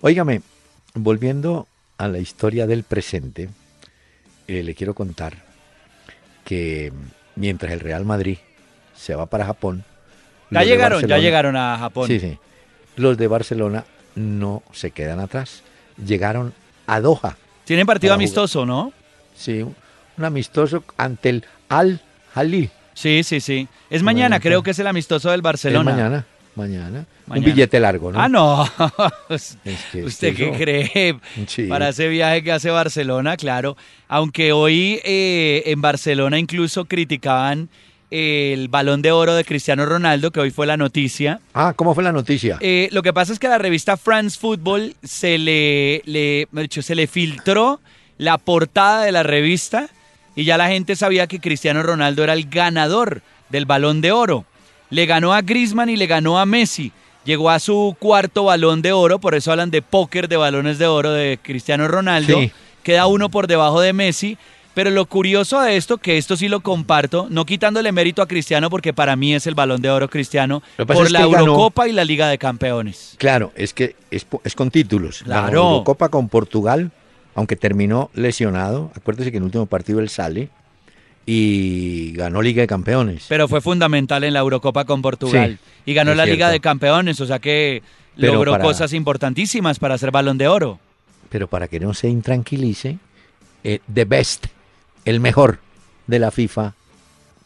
Óigame, volviendo a la historia del presente, eh, le quiero contar que mientras el Real Madrid se va para Japón. Ya llegaron, ya llegaron a Japón. Sí, sí. Los de Barcelona no se quedan atrás. Llegaron a Doha. Tienen partido jugar. amistoso, ¿no? Sí, un amistoso ante el Al Jalil. Sí, sí, sí. Es mañana, Bueno, creo que es el amistoso del Barcelona. Es mañana, mañana. Un Mañana. billete largo, ¿no? Ah, no. Es que ¿Usted qué cree? Sí. Para ese viaje que hace Barcelona, claro. Aunque hoy eh, en Barcelona incluso criticaban el balón de oro de Cristiano Ronaldo, que hoy fue la noticia. Ah, ¿cómo fue la noticia? Eh, lo que pasa es que a la revista France Football se le, le, se le filtró la portada de la revista y ya la gente sabía que Cristiano Ronaldo era el ganador del balón de oro. Le ganó a Griezmann y le ganó a Messi. Llegó a su cuarto balón de oro, por eso hablan de póker de balones de oro de Cristiano Ronaldo. Sí. Queda uno por debajo de Messi. Pero lo curioso de esto, que esto sí lo comparto, no quitándole mérito a Cristiano, porque para mí es el balón de oro Cristiano, por la ganó- Eurocopa y la Liga de Campeones. Claro, es que es, con títulos. Claro. Eurocopa con Portugal, aunque terminó lesionado. Acuérdese que en el último partido él sale y ganó Liga de Campeones. Pero fue fundamental en la Eurocopa con Portugal. Sí, y ganó la Liga de Campeones, o sea que Pero logró para- cosas importantísimas para hacer balón de oro. Pero para que no se intranquilice, eh, the best, el mejor de la FIFA,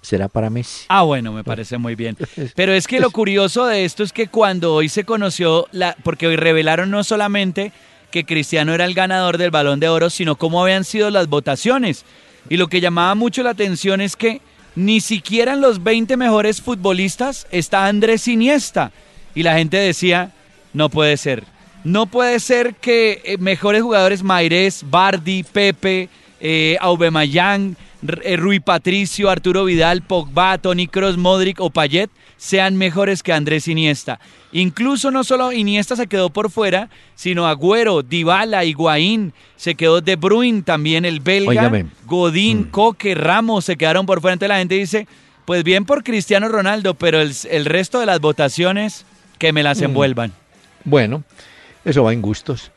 será para Messi. Ah, bueno, me parece muy bien. Pero es que lo curioso de esto es que cuando hoy se conoció, la, porque hoy revelaron no solamente que Cristiano era el ganador del balón de oro, sino cómo habían sido las votaciones. Y lo que llamaba mucho la atención es que ni siquiera en los 20 mejores futbolistas está Andrés Iniesta. Y la gente decía, no puede ser. No puede ser que eh, mejores jugadores Mairés, Bardi, Pepe, eh, Aubameyang, eh, Rui Patricio, Arturo Vidal, Pogba, Toni Kroos, Modric o Payet sean mejores que Andrés Iniesta. Incluso no solo Iniesta se quedó por fuera, sino Agüero, Dybala, Higuaín, se quedó De Bruyne también el belga, Godín, mm. Coque, Ramos se quedaron por fuera. Entonces la gente dice, pues bien por Cristiano Ronaldo, pero el, resto de las votaciones que me las mm. envuelvan. Bueno, eso va en gustos.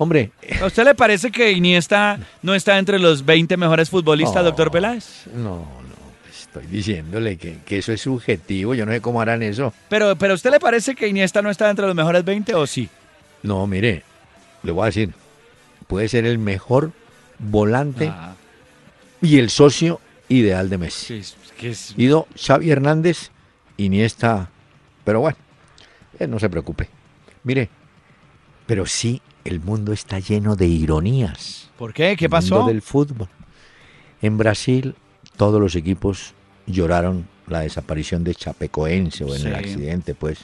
Hombre. ¿A usted le parece que Iniesta no está entre los 20 mejores futbolistas, doctor Peláez? No, no, pues estoy diciéndole que, eso es subjetivo, yo no sé cómo harán eso. Pero, pero ¿a usted le parece que Iniesta no está entre los mejores 20 o sí? No, mire, le voy a decir, puede ser el mejor volante ah. y el socio ideal de Messi. Sí, Ido Xavi Hernández, Iniesta, pero bueno, eh, no se preocupe. Mire, pero sí el mundo está lleno de ironías. ¿Por qué? ¿Qué pasó? del fútbol. En Brasil todos los equipos lloraron la desaparición de Chapecoense o en el accidente, pues.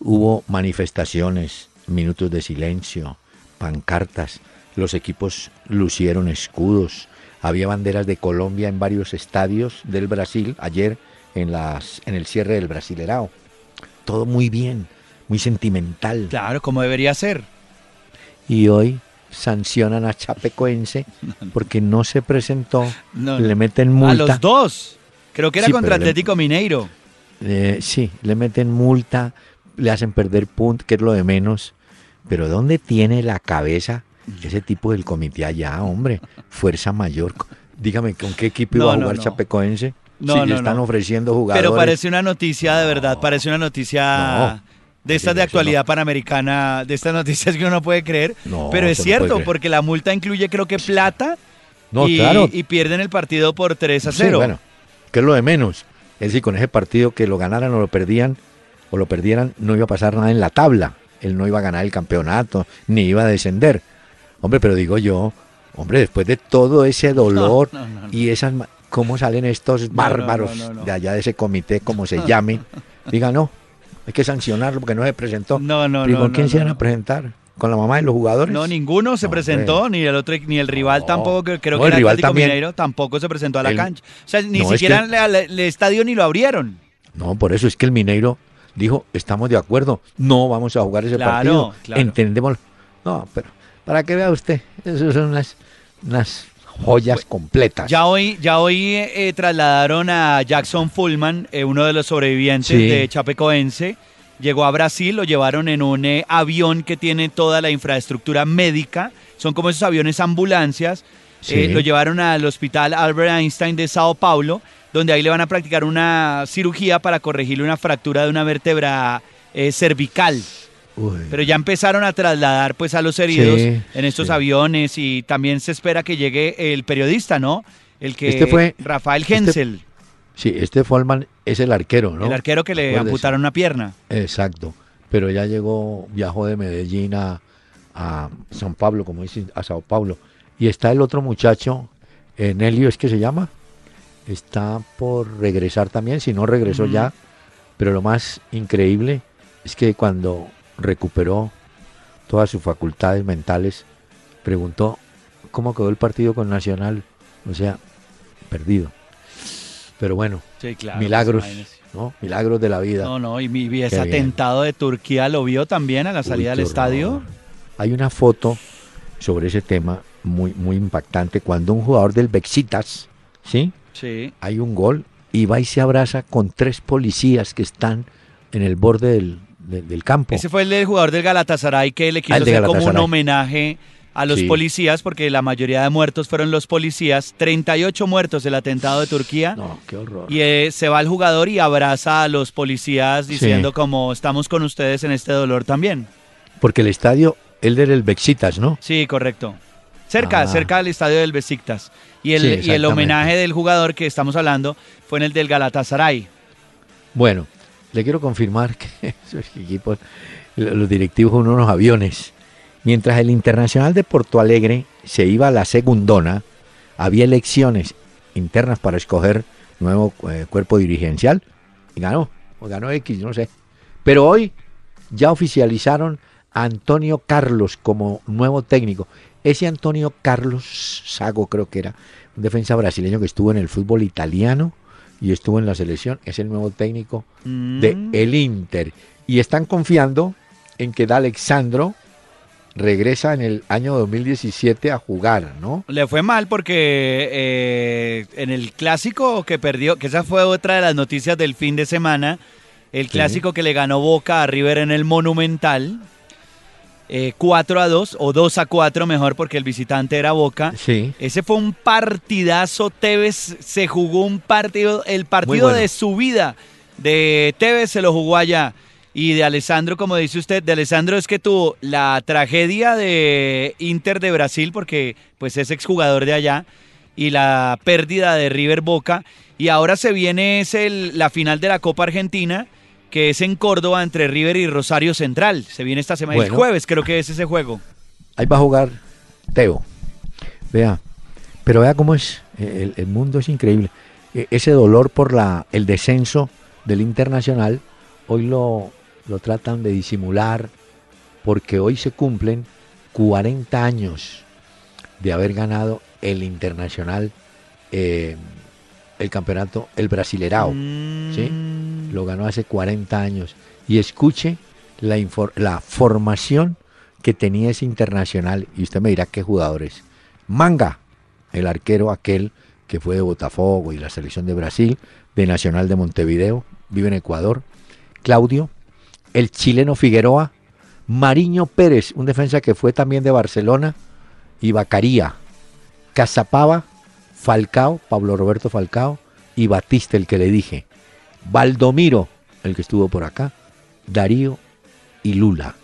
Hubo manifestaciones, minutos de silencio, pancartas, los equipos lucieron escudos, había banderas de Colombia en varios estadios del Brasil ayer en las en el cierre del Brasilerao. Todo muy bien, muy sentimental. Claro, como debería ser y hoy sancionan a Chapecoense porque no se presentó, le meten multa. A los dos. Creo que era contra Atlético Mineiro. Eh, sí, le meten multa, le hacen perder puntos, que es lo de menos. Pero ¿dónde tiene la cabeza ese tipo del comité allá, hombre? Fuerza mayor. Dígame, ¿con qué equipo iba a jugar Chapecoense? No, si le están ofreciendo jugadores. Pero parece una noticia de verdad, parece una noticia de estas de actualidad panamericana, de estas noticias que uno no puede creer. pero es cierto, porque la multa incluye creo que plata y, y, pierden el partido por 3 a 0. bueno, que es lo de menos. Es decir, con ese partido que lo ganaran o lo perdían, o lo perdieran, no iba a pasar nada en la tabla. Él no iba a ganar el campeonato, ni iba a descender. Hombre, pero digo yo, hombre, después de todo ese dolor y esas... ¿Cómo salen estos bárbaros de allá de ese comité, como se llame? Diga, no, hay que sancionarlo porque no se presentó. No, no, no. ¿Con quién se van a presentar? ¿Con la mamá de los jugadores? No, ninguno se presentó, ni el otro, ni el rival tampoco, que creo que era el rival también, Mineiro, tampoco se presentó a la cancha. O sea, ni siquiera el, estadio ni lo abrieron. No, por eso es que el Mineiro dijo, estamos de acuerdo, no vamos a jugar ese partido. Entendemos. No, pero para que vea usted, eso son unas, unas joyas completas. Ya hoy, ya hoy eh, trasladaron a Jackson Fullman, eh, uno de los sobrevivientes de Chapecoense. Llegó a Brasil, lo llevaron en un eh, avión que tiene toda la infraestructura médica. Son como esos aviones ambulancias. lo llevaron al hospital Albert Einstein de Sao Paulo, donde ahí le van a practicar una cirugía para corregirle una fractura de una vértebra cervical. Pero ya empezaron a trasladar pues a los heridos en estos aviones y también se espera que llegue el periodista, ¿no? El que este fue Rafael este Hensel. sí, este Folman es el arquero, ¿no? El arquero que le amputaron una pierna. Exacto. Pero ya llegó, viajó de Medellín a, a San Pablo, como dicen, a Sao Paulo. Y está el otro muchacho, Nelio es que se llama, está por regresar también, si no regresó ya. Pero lo más increíble es que cuando recuperó todas sus facultades mentales, preguntó cómo quedó el partido con Nacional, o sea, perdido. Pero bueno, milagros, ¿no? Milagros de la vida. No, no, y, mi ese atentado de Turquía lo vio también a la salida del estadio. Hay una foto sobre ese tema muy, muy impactante cuando un jugador del Bexitas, ¿sí? Sí. Hay un gol y va y se abraza con tres policías que están en el borde del, del campo. Ese fue el jugador del Galatasaray que le quiso ah, hacer como un homenaje a los policías, porque la mayoría de muertos fueron los policías. 38 muertos del atentado de Turquía. No, qué horror. Y eh, se va el jugador y abraza a los policías diciendo como estamos con ustedes en este dolor también. Porque el estadio, él era el Bexitas, ¿no? Sí, correcto. Cerca, ah. cerca del estadio del Besiktas. Y el, y el homenaje del jugador que estamos hablando fue en el del Galatasaray. Bueno, le quiero confirmar que esos equipos, los directivos son unos aviones. Mientras el Internacional de Porto Alegre se iba a la segundona, había elecciones internas para escoger nuevo eh, cuerpo dirigencial y ganó, o ganó X, no sé. Pero hoy ya oficializaron Antonio Carlos como nuevo técnico. Ese Antonio Carlos Sago creo que era un defensa brasileño que estuvo en el fútbol italiano y estuvo en la selección, es el nuevo técnico de mm. el Inter. Y están confiando en que Alexandro regresa en el año 2017 a jugar, ¿no? Le fue mal porque eh, en el clásico que perdió, que esa fue otra de las noticias del fin de semana, el clásico que le ganó Boca a River en el Monumental, 4 eh, a 2 o 2 a 4 mejor porque el visitante era Boca. Sí. Ese fue un partidazo. Tevez se jugó un partido, el partido de su vida de Tevez se lo jugó allá. Y de Alessandro, como dice usted, de Alessandro es que tuvo la tragedia de Inter de Brasil porque pues es exjugador de allá y la pérdida de River Boca. Y ahora se viene es el, la final de la Copa Argentina que es en Córdoba entre River y Rosario Central. Se viene esta semana, el jueves creo que es ese juego. Ahí va a jugar Teo. Vea, pero vea cómo es, el, mundo es increíble. E, ese dolor por la, el descenso del Internacional, hoy lo, lo tratan de disimular porque hoy se cumplen 40 años de haber ganado el Internacional, eh, el campeonato, el Brasilerao. ¿sí? Lo ganó hace 40 años. Y escuche la, la formación que tenía ese internacional. Y usted me dirá qué jugadores. Manga, el arquero aquel que fue de Botafogo y la selección de Brasil, de Nacional de Montevideo, vive en Ecuador. Claudio, el chileno Figueroa, Mariño Pérez, un defensa que fue también de Barcelona, y Bacaría, Cazapava, Falcao, Pablo Roberto Falcao, y Batista, el que le dije. Valdomiro, el que estuvo por acá, Darío y Lula.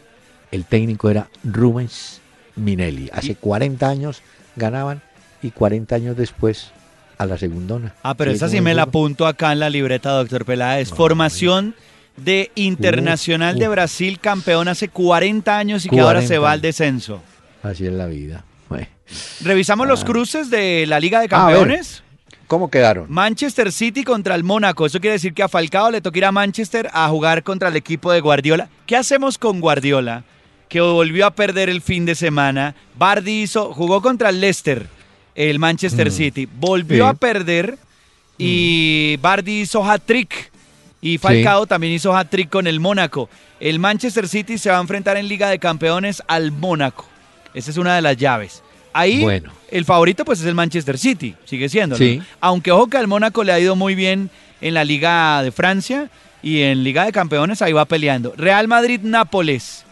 El técnico era Rubens Minelli. Hace 40 años ganaban y 40 años después a la segundona. Ah, pero esa sí me la apunto acá en la libreta, doctor Peláez. Formación de Internacional de Brasil, campeón hace 40 años y que ahora se va al descenso. Así es la vida. Revisamos los ah. cruces de la Liga de Campeones. ¿Cómo quedaron? Manchester City contra el Mónaco. Eso quiere decir que a Falcao le toca ir a Manchester a jugar contra el equipo de Guardiola. ¿Qué hacemos con Guardiola? Que volvió a perder el fin de semana. Bardi hizo, jugó contra el Leicester, el Manchester mm. City. Volvió a perder y mm. Bardi hizo hat-trick. Y Falcao también hizo hat-trick con el Mónaco. El Manchester City se va a enfrentar en Liga de Campeones al Mónaco. Esa es una de las llaves. Ahí bueno. el favorito pues es el Manchester City, sigue siendo. Sí. Aunque ojo que al Mónaco le ha ido muy bien en la Liga de Francia y en Liga de Campeones ahí va peleando. Real Madrid-Nápoles.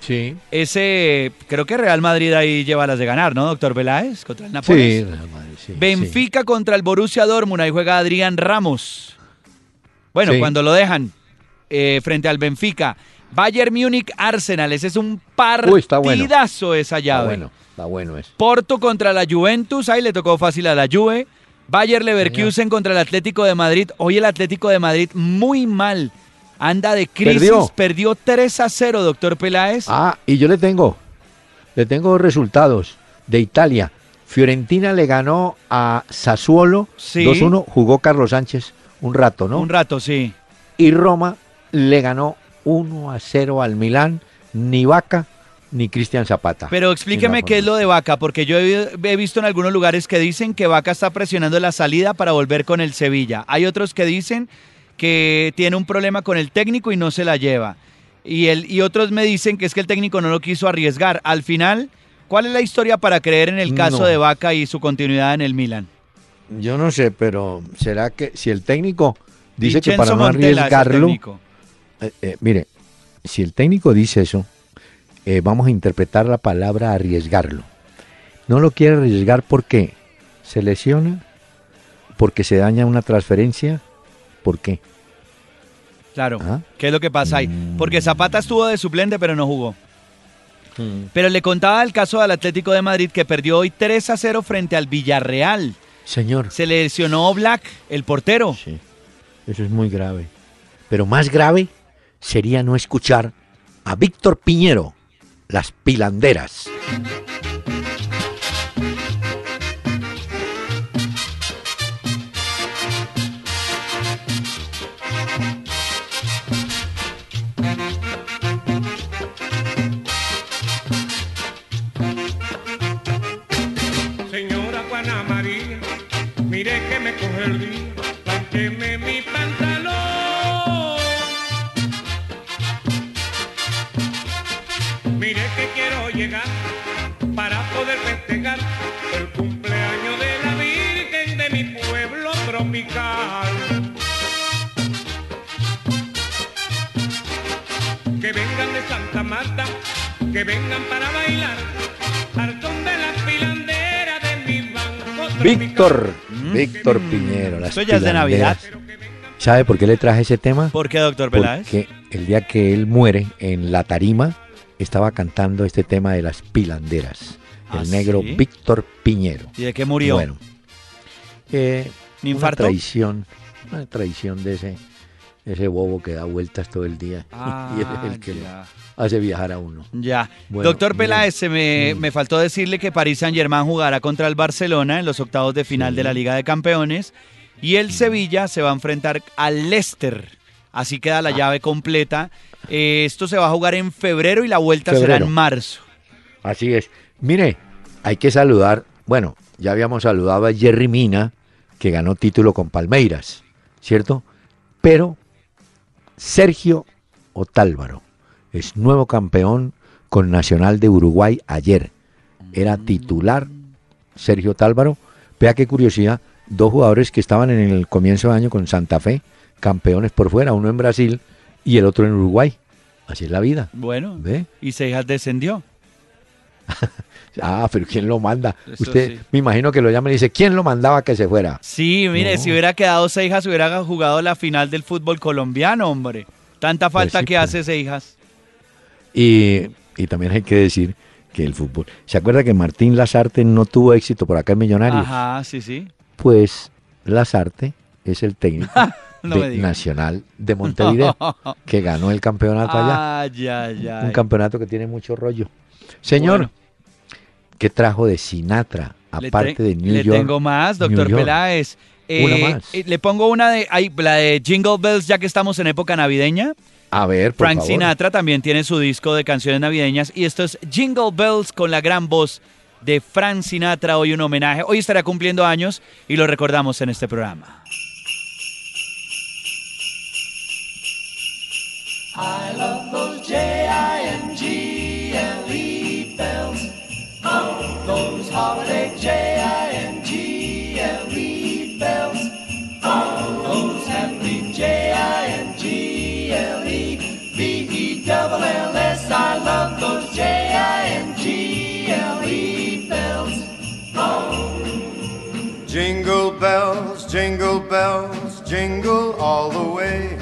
Sí. Ese, creo que Real Madrid ahí lleva las de ganar, ¿no, doctor Veláez? Contra el Nápoles. Sí, Real Madrid, sí. Benfica contra el Borussia Dortmund, ahí juega Adrián Ramos. Bueno, cuando lo dejan eh, frente al Benfica. Bayern Múnich Arsenal, ese es un partidazo esa llave. bueno. Está bueno eso. Porto contra la Juventus, ahí le tocó fácil a la Juve. Bayer Leverkusen contra el Atlético de Madrid. Hoy el Atlético de Madrid muy mal. Anda de crisis. Perdió, 3 a 0, doctor Peláez. Ah, y yo le tengo. Le tengo resultados de Italia. Fiorentina le ganó a Sassuolo 2-1. Jugó Carlos Sánchez un rato, ¿no? Un rato, sí. Y Roma le ganó 1 a 0 al Milán. Ni Vaca ni Cristian Zapata. Pero explíqueme qué es lo de Vaca, porque yo he, visto en algunos lugares que dicen que Vaca está presionando la salida para volver con el Sevilla. Hay otros que dicen que tiene un problema con el técnico y no se la lleva. Y, el, y otros me dicen que es que el técnico no lo quiso arriesgar. Al final, ¿cuál es la historia para creer en el caso de Vaca y su continuidad en el Milan? Yo no sé, pero será que si el técnico dice que para no arriesgarlo... Eh, eh, mire, si el técnico dice eso, eh, vamos a interpretar la palabra arriesgarlo. No lo quiere arriesgar porque se lesiona, porque se daña una transferencia, ¿por qué? Claro, ¿Ah? ¿qué es lo que pasa ahí? Porque Zapata estuvo de suplente pero no jugó. Mm. Pero le contaba el caso del Atlético de Madrid que perdió hoy 3 a 0 frente al Villarreal. Señor. Se lesionó Black, el portero. Sí, eso es muy grave. Pero más grave sería no escuchar a Víctor Piñero, Las Pilanderas. Señora Juana María, mire que me coge el día, para poder festejar el cumpleaños de la Virgen de mi pueblo tropical. Que vengan de Santa Marta, que vengan para bailar, al son de las pilanderas de mi banco. Víctor, mm. Víctor Piñero, las Soy de Navidad. ¿Sabe por qué le traje ese tema? ¿Por qué, doctor Peláez? Porque el día que él muere en la tarima, estaba cantando este tema de las pilanderas. El ¿Ah, negro sí? Víctor Piñero. ¿Y de qué murió? Bueno, eh, ¿Un una traición, una traición de ese, ese bobo que da vueltas todo el día Ah, y es el que lo ya. hace viajar a uno. Ya. Bueno, Doctor. Peláez, se me, Mm. me faltó decirle que París Saint Germain jugará contra el Barcelona en los octavos de final Sí. de la Liga de Campeones y el Sevilla se va a enfrentar al Leicester. Así queda Ah. la llave completa. Eh, esto se va a jugar en febrero y la vuelta será en marzo. Así es. Mire, hay que saludar, bueno, ya habíamos saludado a Jerry Mina, que ganó título con Palmeiras, ¿cierto? Pero Sergio Otálvaro es nuevo campeón con Nacional de Uruguay ayer. Era titular Sergio Otálvaro. Vea qué curiosidad, dos jugadores que estaban en el comienzo de año con Santa Fe, campeones por fuera, uno en Brasil y el otro en Uruguay. Así es la vida. Bueno, ¿Ve? y Seijas descendió. Ah, pero ¿quién lo manda? Eso Usted, sí. me imagino que lo llama y dice, ¿quién lo mandaba que se fuera? Sí, mire, No. si hubiera quedado Seijas, hubiera jugado la final del fútbol colombiano, hombre. Tanta falta sí, que pues. hace Seijas. Y, y también hay que decir que el fútbol. ¿Se acuerda que Martín Lazarte no tuvo éxito por acá en Millonarios? Ajá, sí, sí. Pues Lazarte es el técnico No de. Nacional de Montevideo, que ganó el campeonato allá. Ay, ay, ay. Un campeonato que tiene mucho rollo. Señor, Bueno. ¿qué trajo de Sinatra? Le Aparte te- de New le York. tengo más, doctor. Peláez. Una Eh, más. eh, le pongo una de, ay, la de Jingle Bells, ya que estamos en época navideña. A ver, por Frank favor. Sinatra también tiene su disco de canciones navideñas y esto es Jingle Bells con la gran voz de Frank Sinatra, hoy un homenaje. Hoy estará cumpliendo años y lo recordamos en este programa. I love those J-I-N-G-L-E bells. Oh, those holiday J-I-N-G-L-E bells. Oh, those happy J-I-N-G-L-E B-E-double-L-S. I love those J-I-N-G-L-E bells. Oh. Jingle bells, jingle bells, jingle all the way.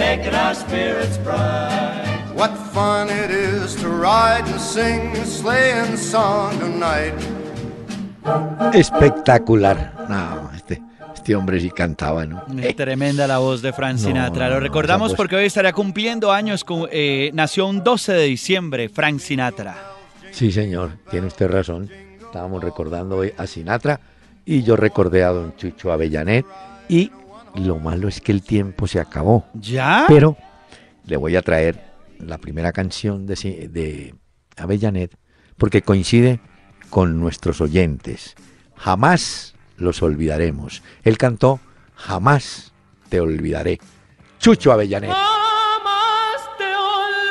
making our spirits bright. What fun it is to ride and sing a sleighing song tonight. Espectacular. No, este, este hombre sí cantaba, ¿no? Es Tremenda la voz de Frank Sinatra. no, Lo recordamos porque hoy estará cumpliendo años. con- eh, nació un 12 de diciembre, Frank Sinatra. Sí, señor, tiene usted razón. Estábamos recordando hoy a Sinatra y yo recordé a don Chucho Avellanet y lo malo es que el tiempo se acabó. ¿Ya? Pero le voy a traer la primera canción de, de Avellanet porque coincide con nuestros oyentes. Jamás los olvidaremos. Él cantó Jamás te olvidaré. Chucho Avellanet. Jamás te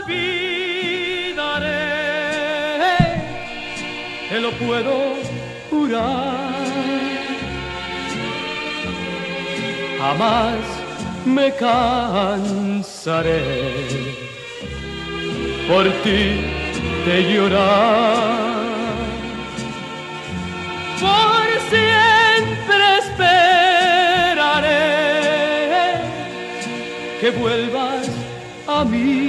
olvidaré, te lo puedo jurar. Jamás me cansaré por ti de llorar. Por siempre esperaré que vuelvas a mí.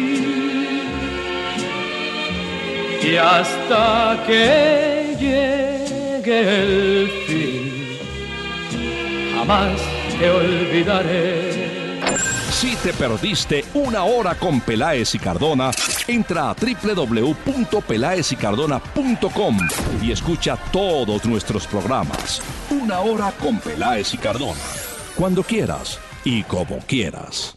Y hasta que llegue el fin, jamás te olvidaré. Si te perdiste una hora con Peláez y Cardona, entra a www.pelaezicardona.com y escucha todos nuestros programas. Una hora con Peláez y Cardona. Cuando quieras y como quieras.